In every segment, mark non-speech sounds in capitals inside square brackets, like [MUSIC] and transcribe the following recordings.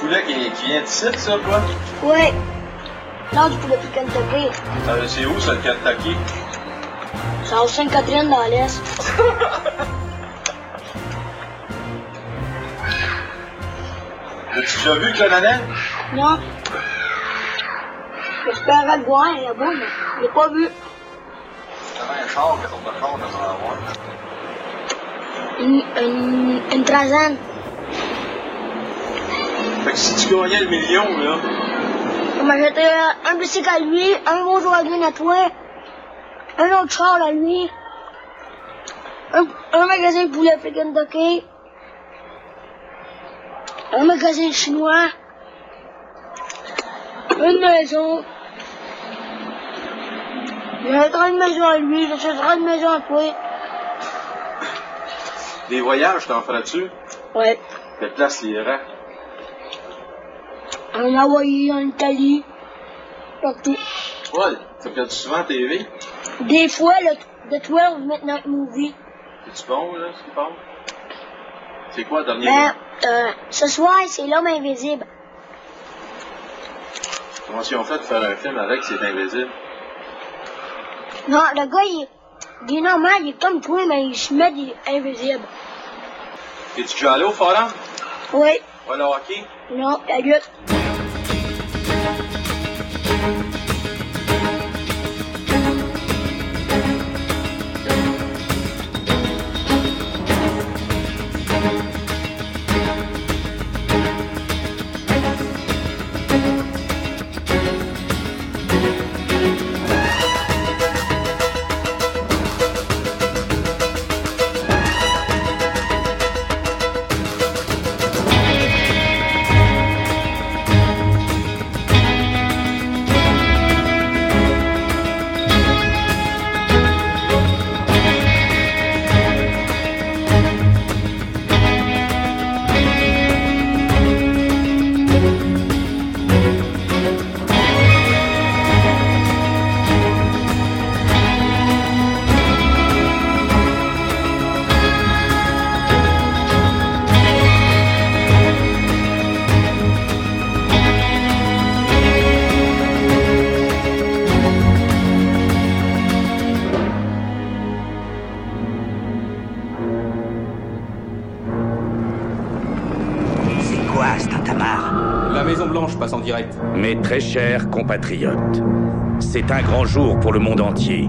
poulet qui, qui vient d'ici, ça, quoi? Ouais. Non, du poulet du Kentucky. Euh, c'est où, ça, le Kentucky? C'est à Sainte-Catherine dans l'Est. [LAUGHS] As-tu déjà vu Clonanel? Non. J'espérais le voir là-bas, mais je l'ai pas vu. T'avais un char, quelle sorte de char devrait avoir? Une, une, une trentaine. Si tu gagnais le million, là, On m'a jeté un bicycle à lui, un Volkswagen à toi, un autre char à lui, un, un magasin de poulet Kentucky, un magasin chinois, une maison. J'achèterai une maison à lui, j'achèterai une maison à toi. des voyages, t'en ferais-tu? Ouais. Quelle place irais? En Hawaï, en Italie, partout. Ouais, tu regardes souvent TV? Des fois, le, le 12 Midnight Movie. C'est-tu bon, là, ce qui parle? C'est quoi, le dernier? Ben, euh, ce soir, c'est l'homme invisible. Comment ils ont fait de faire un film avec C'est invisible? Non, le gars, il, il est normal, il est comme toi, mais il se met des invisibles. Es-tu déjà allé au forum? Oui, Ouais, le hockey? non, la lutte. Maison Mes très chers compatriotes, c'est un grand jour pour le monde entier.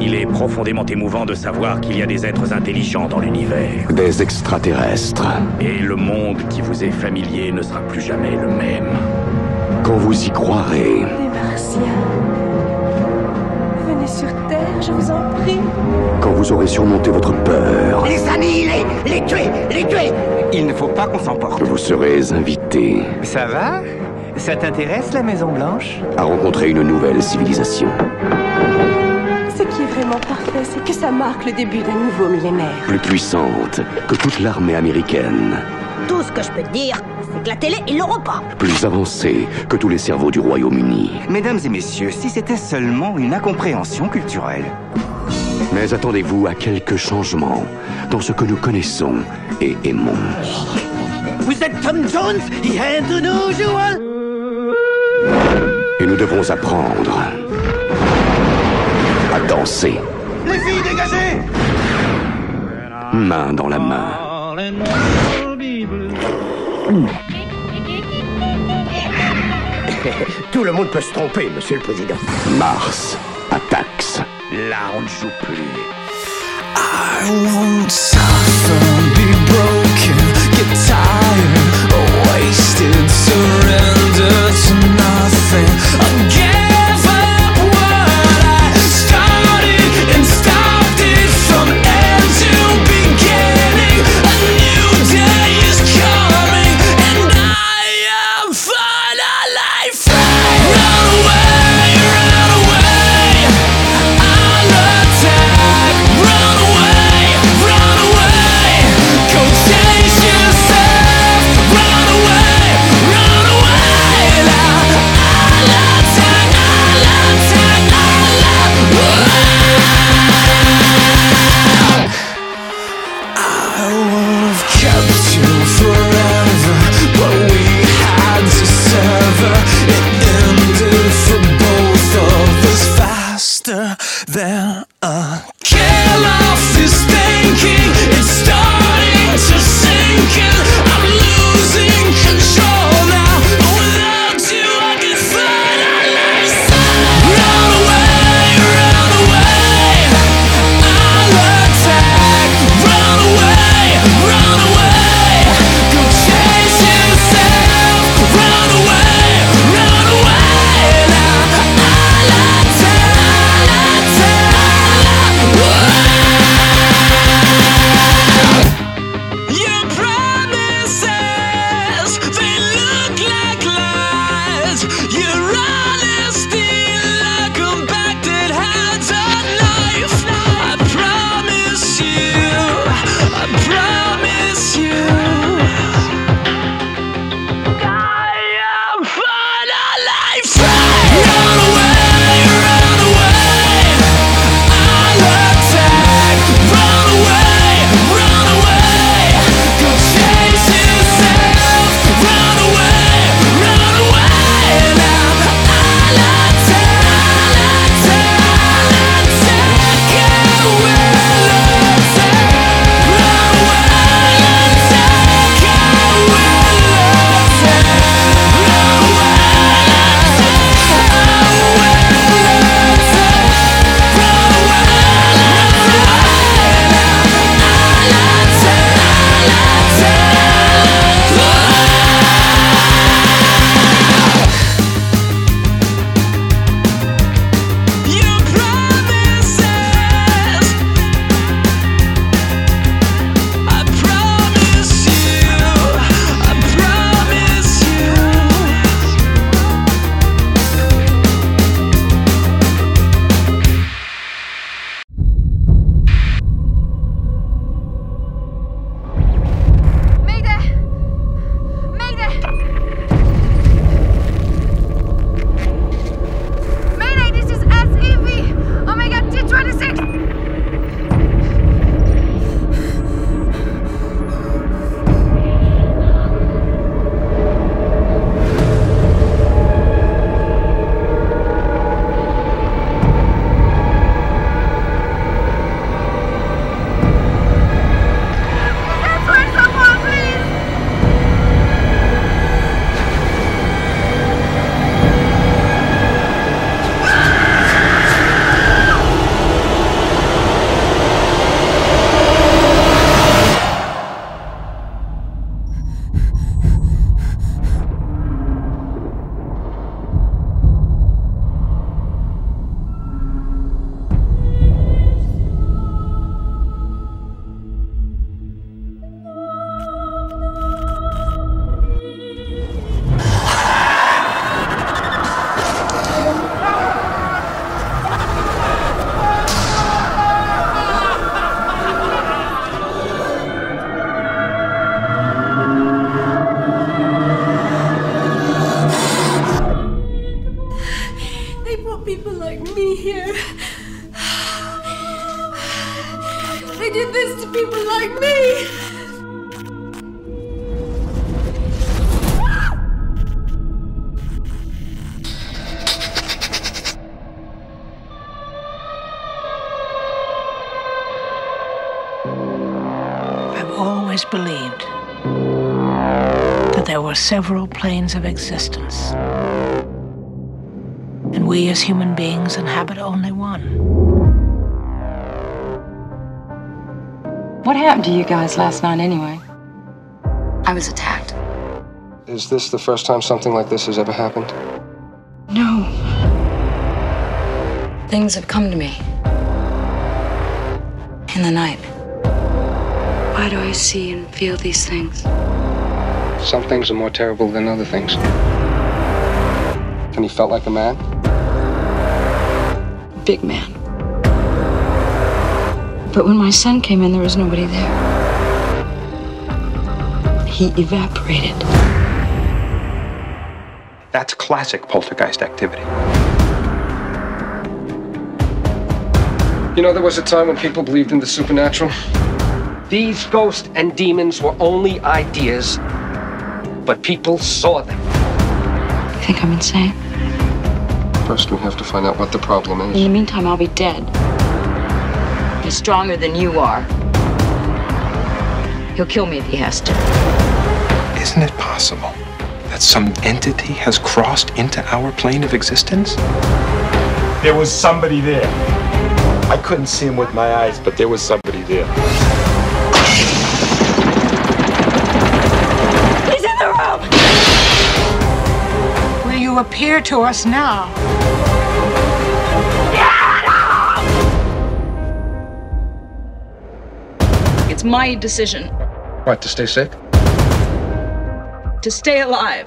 Il est profondément émouvant de savoir qu'il y a des êtres intelligents dans l'univers. Des extraterrestres. Et le monde qui vous est familier ne sera plus jamais le même. Quand vous y croirez. Les Martiens. Venez sur Terre, je vous en prie. Quand vous aurez surmonté votre peur. Les annihiler Les tuer Les tuer Il ne faut pas qu'on s'emporte. Vous serez invité. Ça va? Ça t'intéresse la Maison Blanche À rencontrer une nouvelle civilisation. Ce qui est vraiment parfait, c'est que ça marque le début d'un nouveau millénaire. Plus puissante que toute l'armée américaine. Tout ce que je peux te dire, c'est que la télé, ils l'auront pas. Plus avancée que tous les cerveaux du Royaume-Uni. Mesdames et messieurs, si c'était seulement une incompréhension culturelle. Mais attendez-vous à quelques changements dans ce que nous connaissons et aimons. Vous êtes Tom Jones, de unusual Et nous devrons apprendre à danser. Les filles, dégagez Main dans la main. [LAUGHS] Tout le monde peut se tromper, monsieur le président. Mars attacks. Là, on ne joue plus. I won't suffer, be broken, get tired, did surrender to nothing again. Always believed that there were several planes of existence. And we as human beings inhabit only one. What happened to you guys last night anyway? I was attacked. Is this the first time something like this has ever happened? No. Things have come to me. In the night. Why do I see and feel these things? Some things are more terrible than other things. And he felt like a man? Big man. But when my son came in, there was nobody there. He evaporated. That's classic poltergeist activity. You know, there was a time when people believed in the supernatural. These ghosts and demons were only ideas, but people saw them. You think I'm insane? First, we have to find out what the problem is. In the meantime, I'll be dead. He's stronger than you are. He'll kill me if he has to. Isn't it possible that some entity has crossed into our plane of existence? There was somebody there. I couldn't see him with my eyes, but there was somebody there. He's in the room! Will you appear to us now? It's my decision What, to stay sick? to stay alive.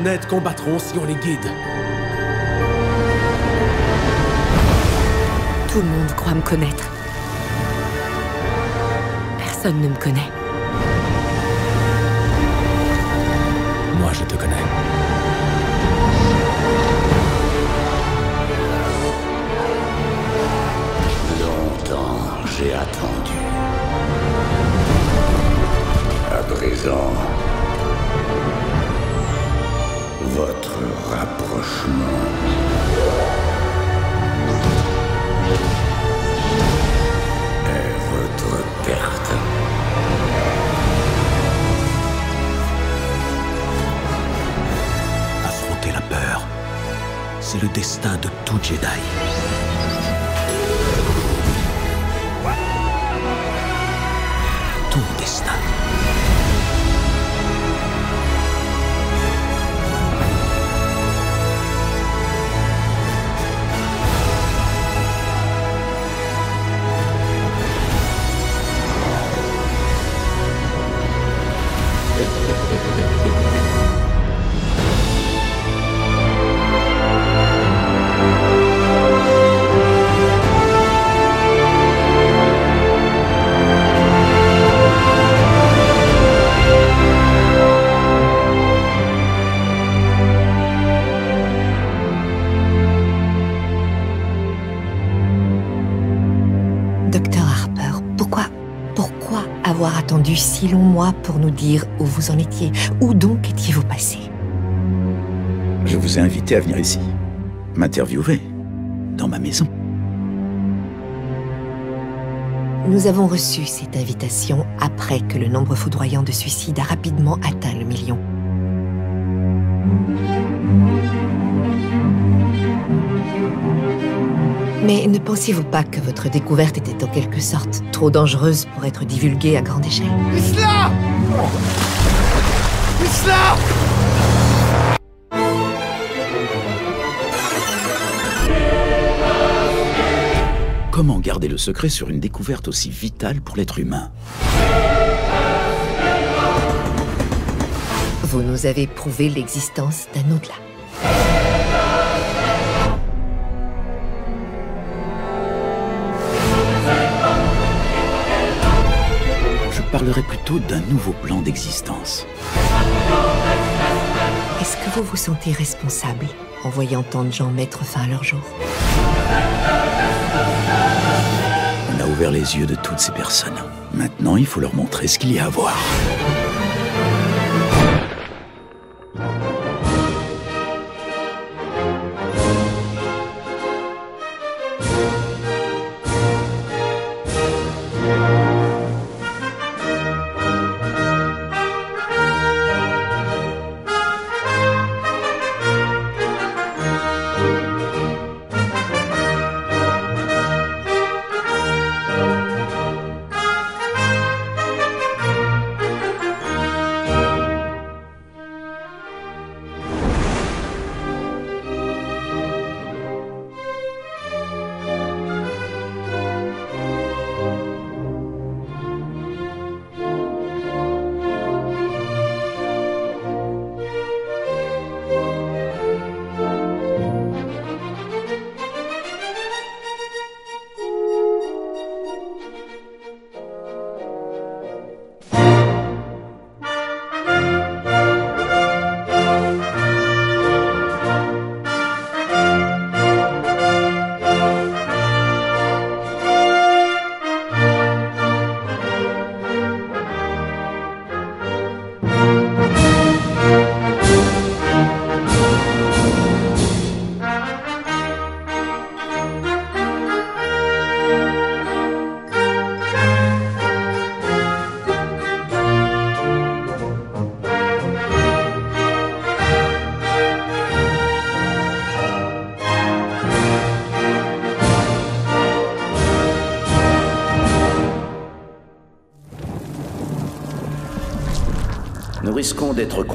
Honnêtes combattront si on les guide. Tout le monde croit me connaître. Personne ne me connaît. Le destin de tout Jedi. Attendu si longs mois pour nous dire où vous en étiez Où donc étiez-vous passé? Je vous ai invité à venir ici, m'interviewer, dans ma maison. Nous avons reçu cette invitation après que le nombre foudroyant de suicides a rapidement atteint le million. Mais ne pensiez-vous pas que votre découverte était en quelque sorte trop dangereuse pour être divulguée à grande échelle? Isla Isla Comment garder le secret sur une découverte aussi vitale pour l'être humain? Vous nous avez prouvé l'existence d'un au-delà. Parlerai plutôt d'un nouveau plan d'existence. Est-ce que vous vous sentez responsable en voyant tant de gens mettre fin à leur jour? On a ouvert les yeux de toutes ces personnes. Maintenant, il faut leur montrer ce qu'il y a à voir.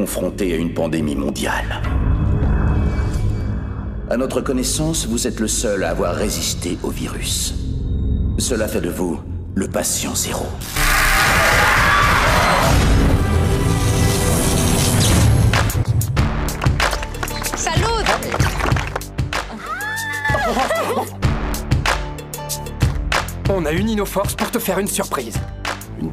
Confrontés à une pandémie mondiale. À notre connaissance, vous êtes le seul à avoir résisté au virus. Cela fait de vous le patient zéro. Salut On a uni nos forces pour te faire une surprise.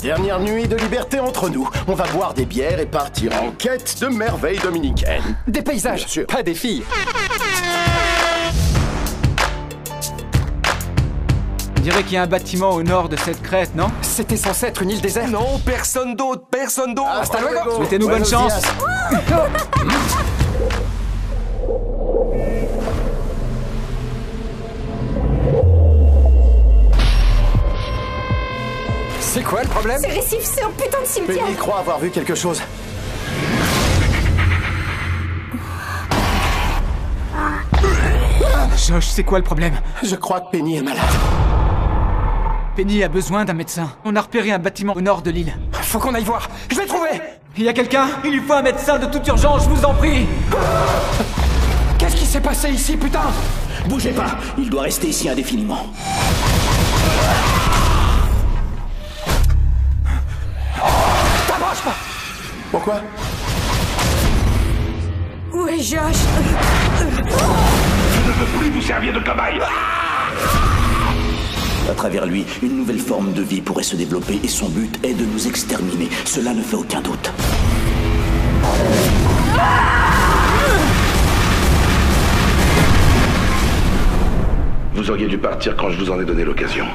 Dernière nuit de liberté entre nous. On va boire des bières et partir en quête de merveilles dominicaines. Des paysages, pas des filles. On dirait qu'il y a un bâtiment au nord de cette crête, non? C'était censé être une île déserte. Non, personne d'autre, personne d'autre. Hasta luego. Souhaitez-nous bonne chance. [LAUGHS] problème Ces récifs, c'est un putain de cimetière Penny croit avoir vu quelque chose. Josh, c'est quoi le problème Je crois que Penny est malade. Penny a besoin d'un médecin. On a repéré un bâtiment au nord de l'île. Faut qu'on aille voir. Je vais trouver Il y a quelqu'un Il lui faut un médecin de toute urgence, je vous en prie Qu'est-ce qui s'est passé ici, putain? Bougez pas, il doit rester ici indéfiniment. Pourquoi Où est Josh Je ne veux plus vous servir de cobaye À travers lui, une nouvelle forme de vie pourrait se développer et son but est de nous exterminer. Cela ne fait aucun doute. Vous auriez dû partir quand je vous en ai donné l'occasion.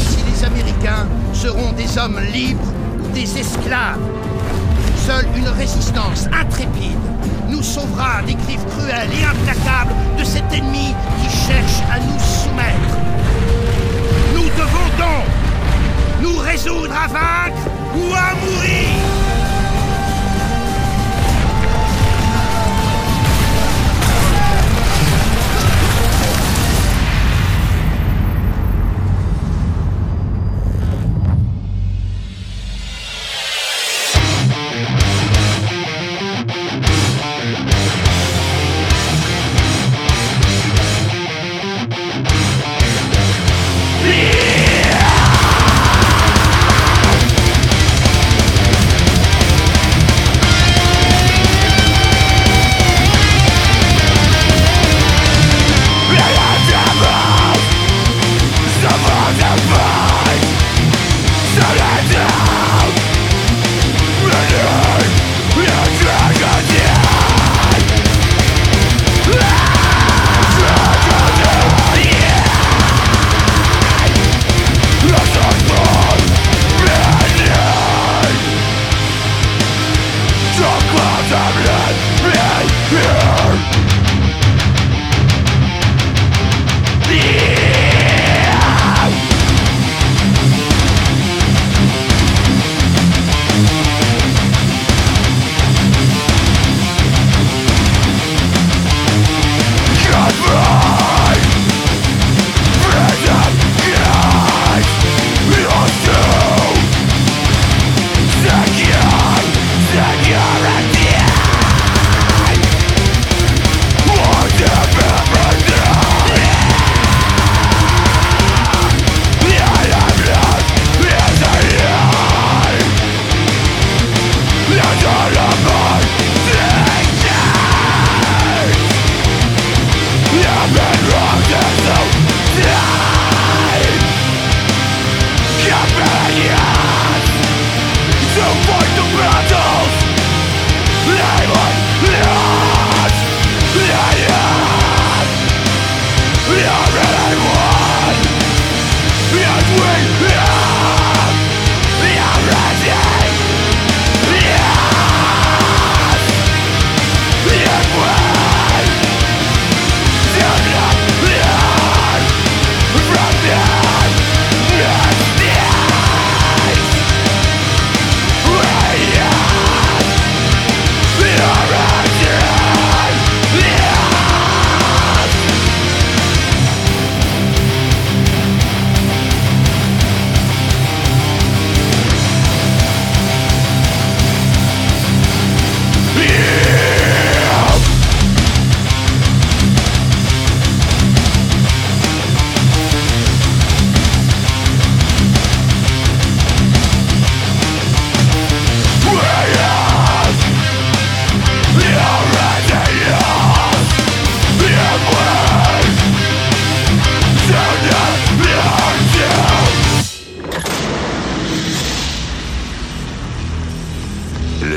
Si les Américains seront des hommes libres ou des esclaves. Seule une résistance intrépide nous sauvera des griffes cruelles et implacables de cet ennemi qui cherche à nous soumettre. Nous devons donc nous résoudre à vaincre ou à mourir.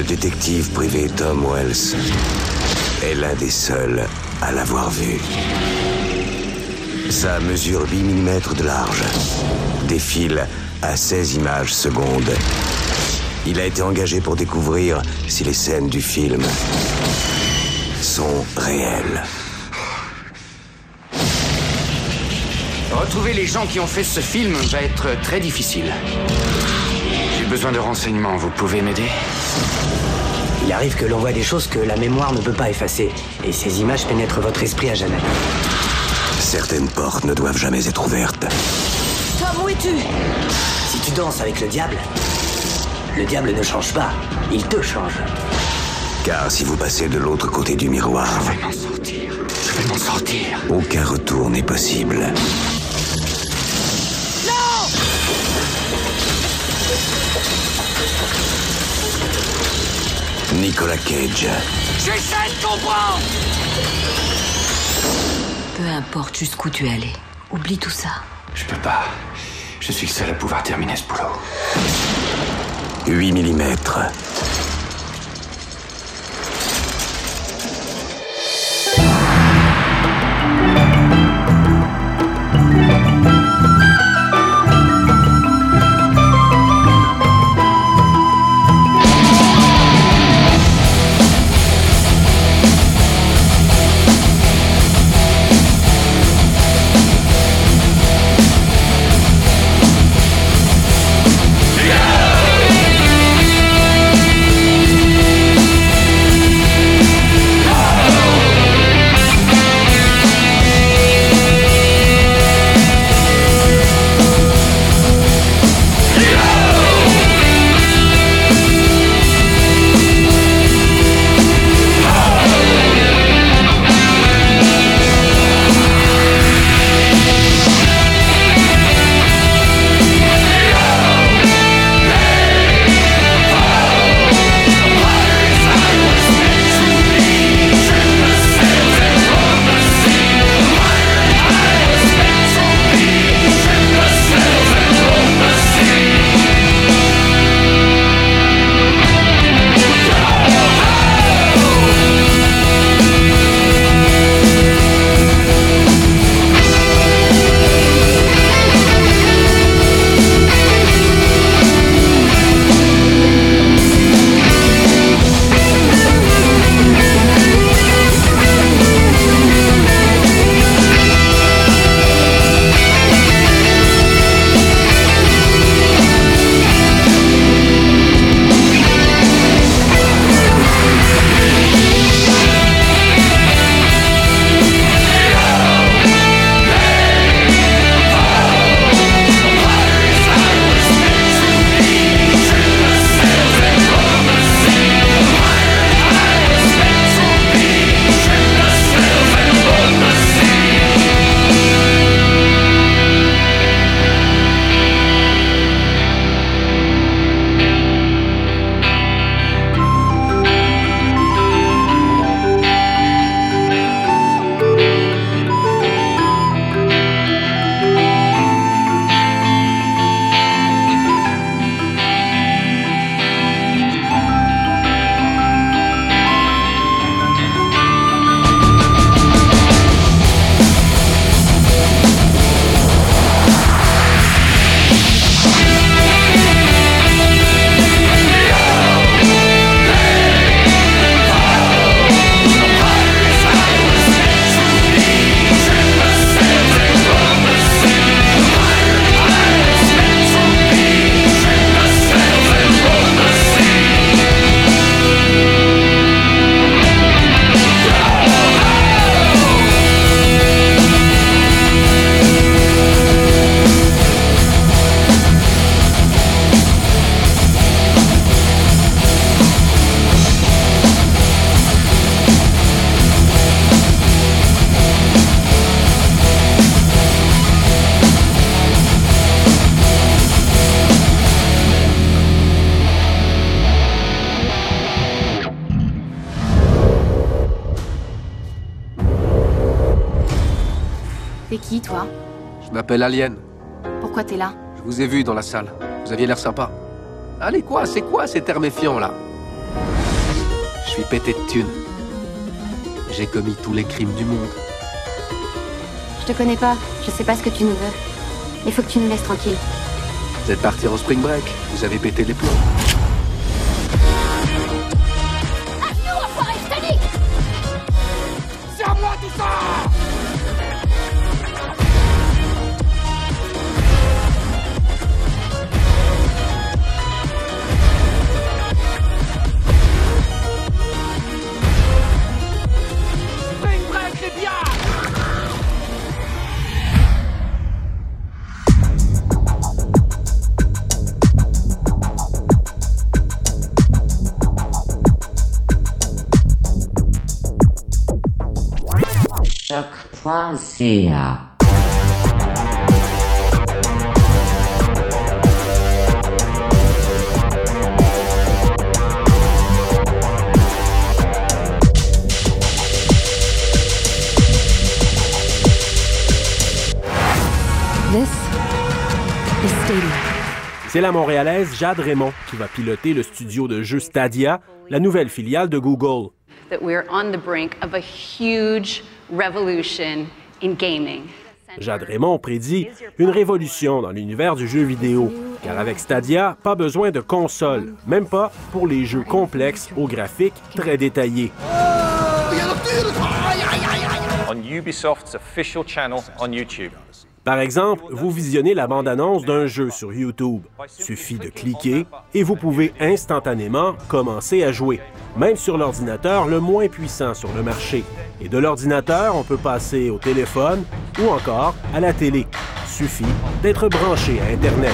Détective privé Tom Wells est l'un des seuls à l'avoir vu. Sa mesure 8 mm de large défile à 16 images secondes. Il a été engagé pour découvrir si les scènes du film sont réelles. Retrouver les gens qui ont fait ce film va être très difficile. J'ai besoin de renseignements, vous pouvez m'aider? Il arrive que l'on voit des choses que la mémoire ne peut pas effacer, et ces images pénètrent votre esprit à jamais. Certaines portes ne doivent jamais être ouvertes. Tom, où es-tu? Si tu danses avec le diable, le diable ne change pas, il te change. Car si vous passez de l'autre côté du miroir, Je vais m'en sortir. Je vais m'en sortir. aucun retour n'est possible. Nicolas Cage, J'essaie de comprendre Peu importe jusqu'où tu es allé. Oublie tout ça. Je peux pas. Je suis le seul à pouvoir terminer ce boulot. 8 mm. Je m'appelle Alien. Pourquoi t'es là? Je vous ai vu dans la salle. Vous aviez l'air sympa. Allez quoi? C'est quoi cet air méfiant là? Suis pété de thunes. J'ai commis tous les crimes du monde. Je te connais pas, je sais pas ce que tu nous veux. Il faut que tu nous laisses tranquille. Vous êtes partis au spring break, vous avez pété les plombs. C'est à moi tout ça C'est la Montréalaise Jade Raymond qui va piloter le studio de jeux Stadia, la nouvelle filiale de Google. that we're on the brink of a huge revolution. Jade Raymond prédit une révolution dans l'univers du jeu vidéo, car avec Stadia, pas besoin de console, même pas pour les jeux complexes aux graphiques très détaillés. on Ubisoft's official channel on YouTube. Par exemple, vous visionnez la bande-annonce d'un jeu sur YouTube. Suffit de cliquer et vous pouvez instantanément commencer à jouer, même sur l'ordinateur le moins puissant sur le marché. Et de l'ordinateur, on peut passer au téléphone ou encore à la télé. Suffit d'être branché à Internet.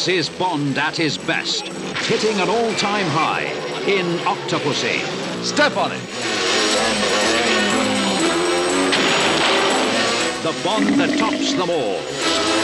This is Bond at his best, hitting an all-time high in Octopussy. Step on it! The Bond that tops them all.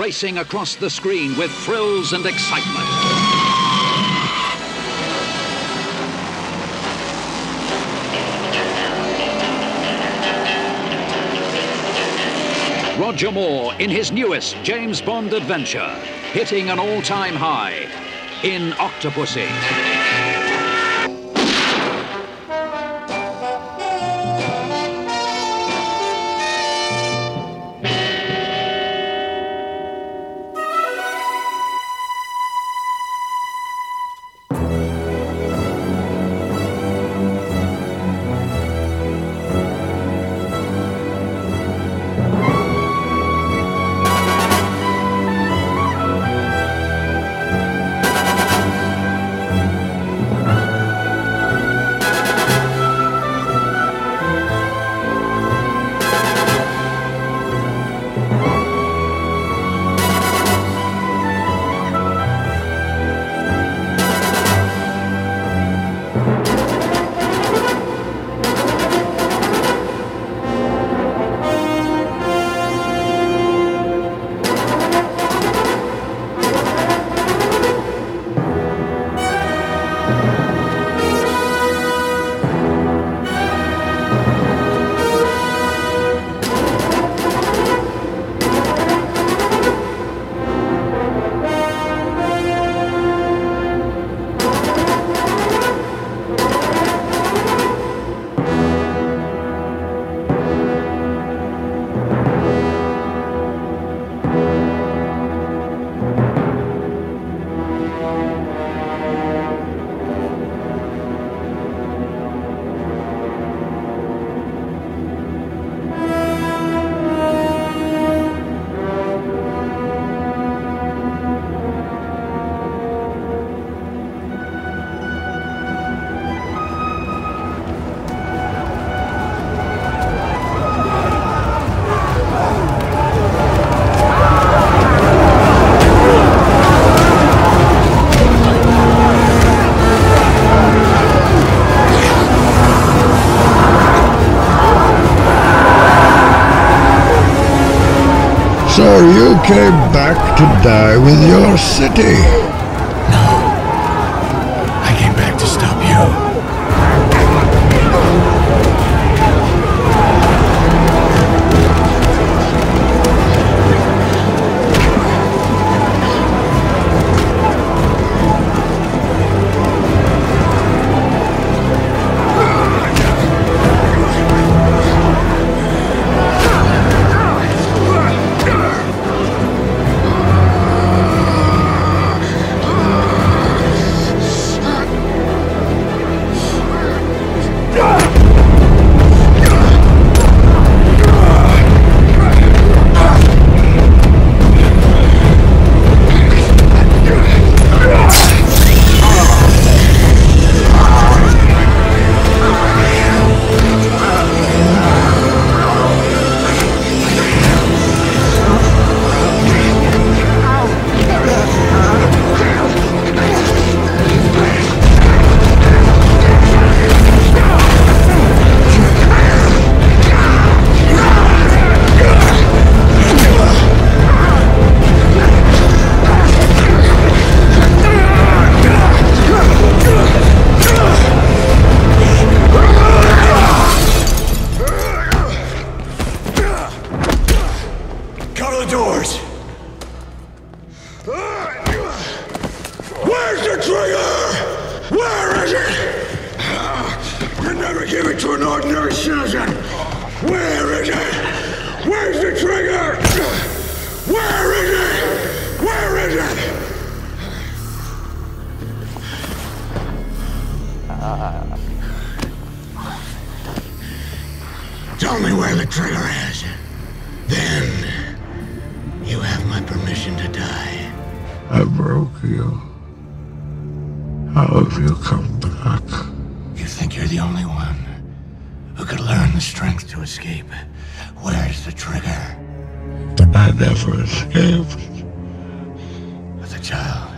Racing across the screen with thrills and excitement. Roger Moore in his newest James Bond adventure, hitting an all-time high in Octopussy. Where's the trigger? But I never escaped. But the child.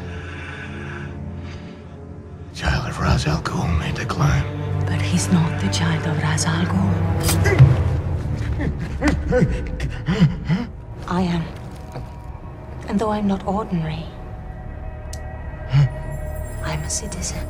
The child of Ra's al Ghul made the climb. But he's not the child of Ra's al Ghul. I am. And though I'm not ordinary, I'm a citizen.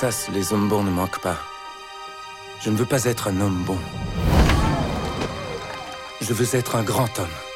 Kansas, les hommes bons ne manquent pas. Je ne veux pas être un homme bon. Je veux être un grand homme.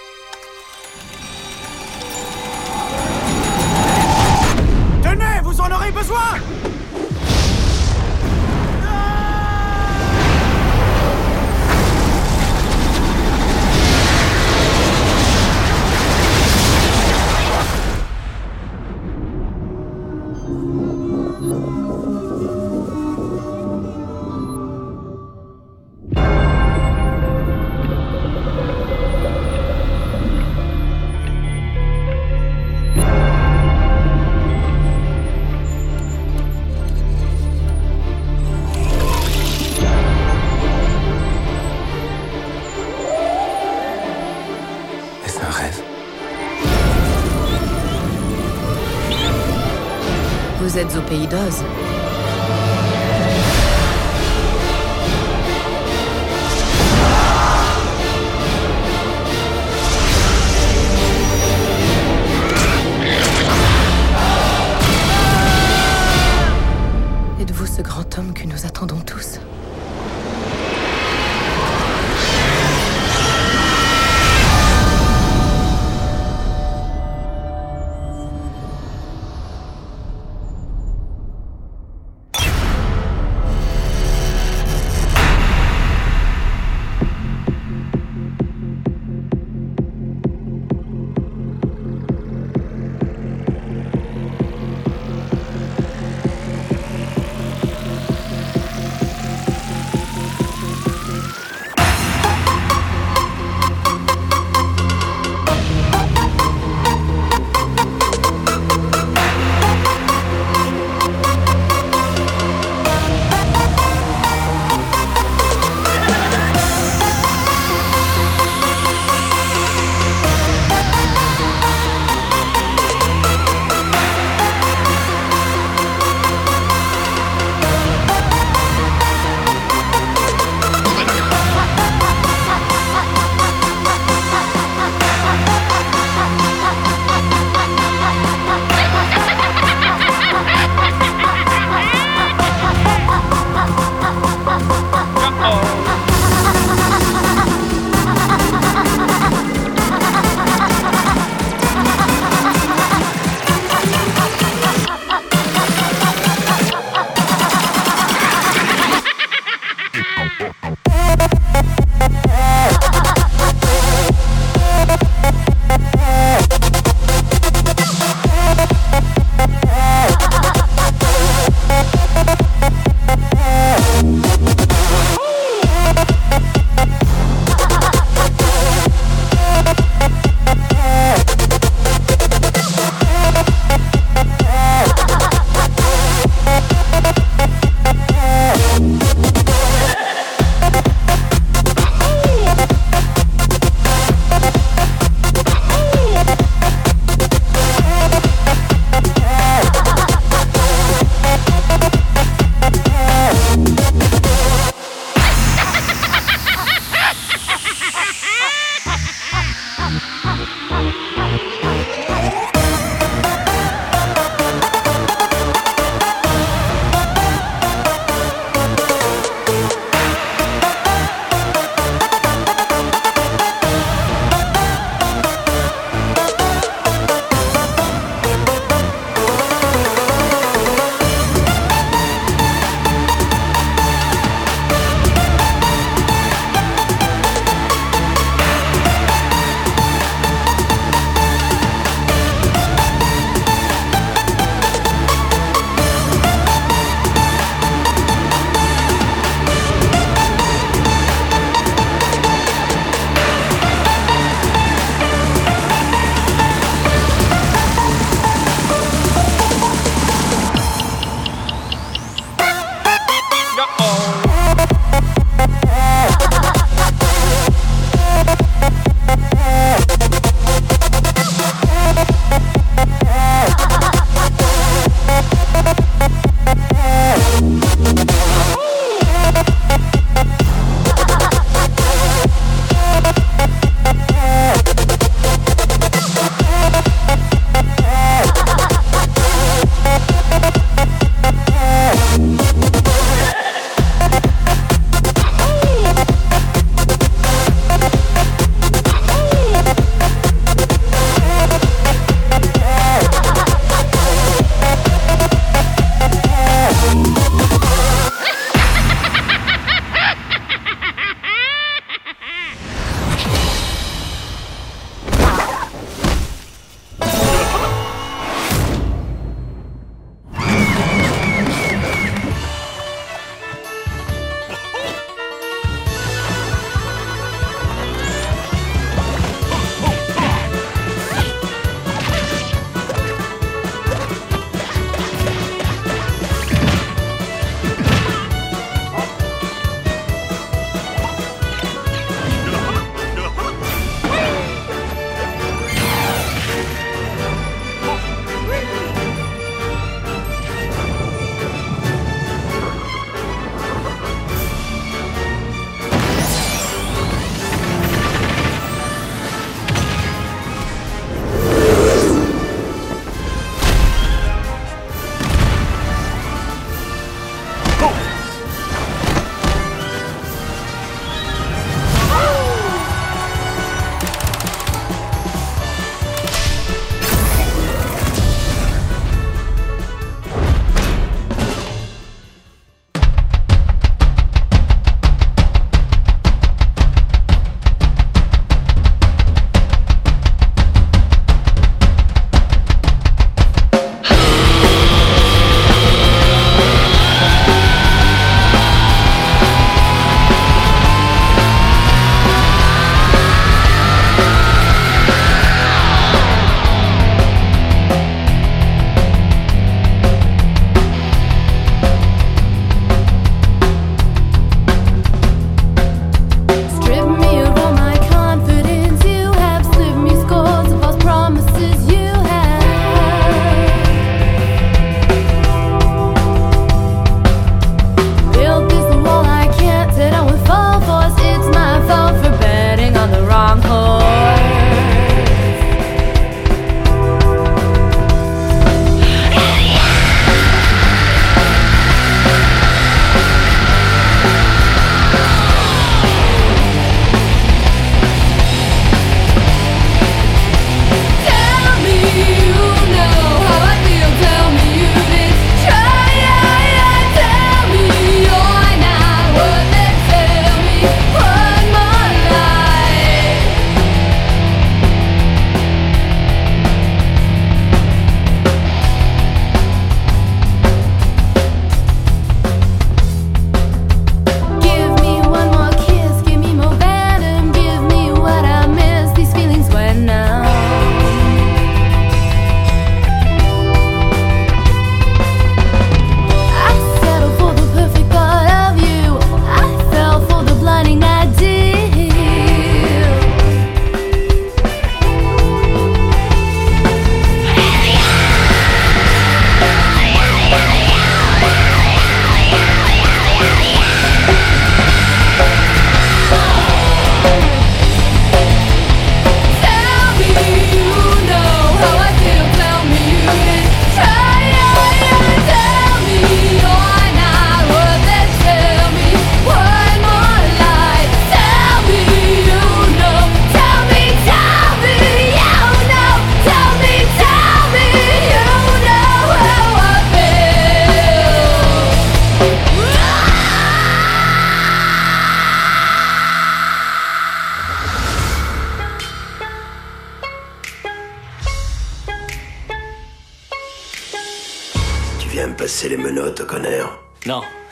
Êtes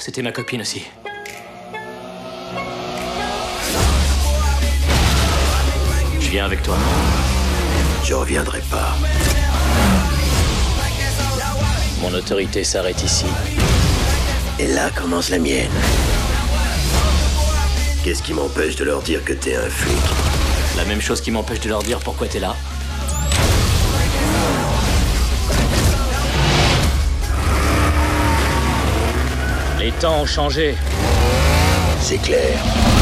c'était ma copine aussi. Je viens avec toi. Je reviendrai pas. Mon autorité s'arrête ici. Et là commence la mienne. Qu'est-ce qui m'empêche de leur dire que t'es un flic? La même chose qui m'empêche de leur dire pourquoi t'es là. Les temps ont changé. C'est clair.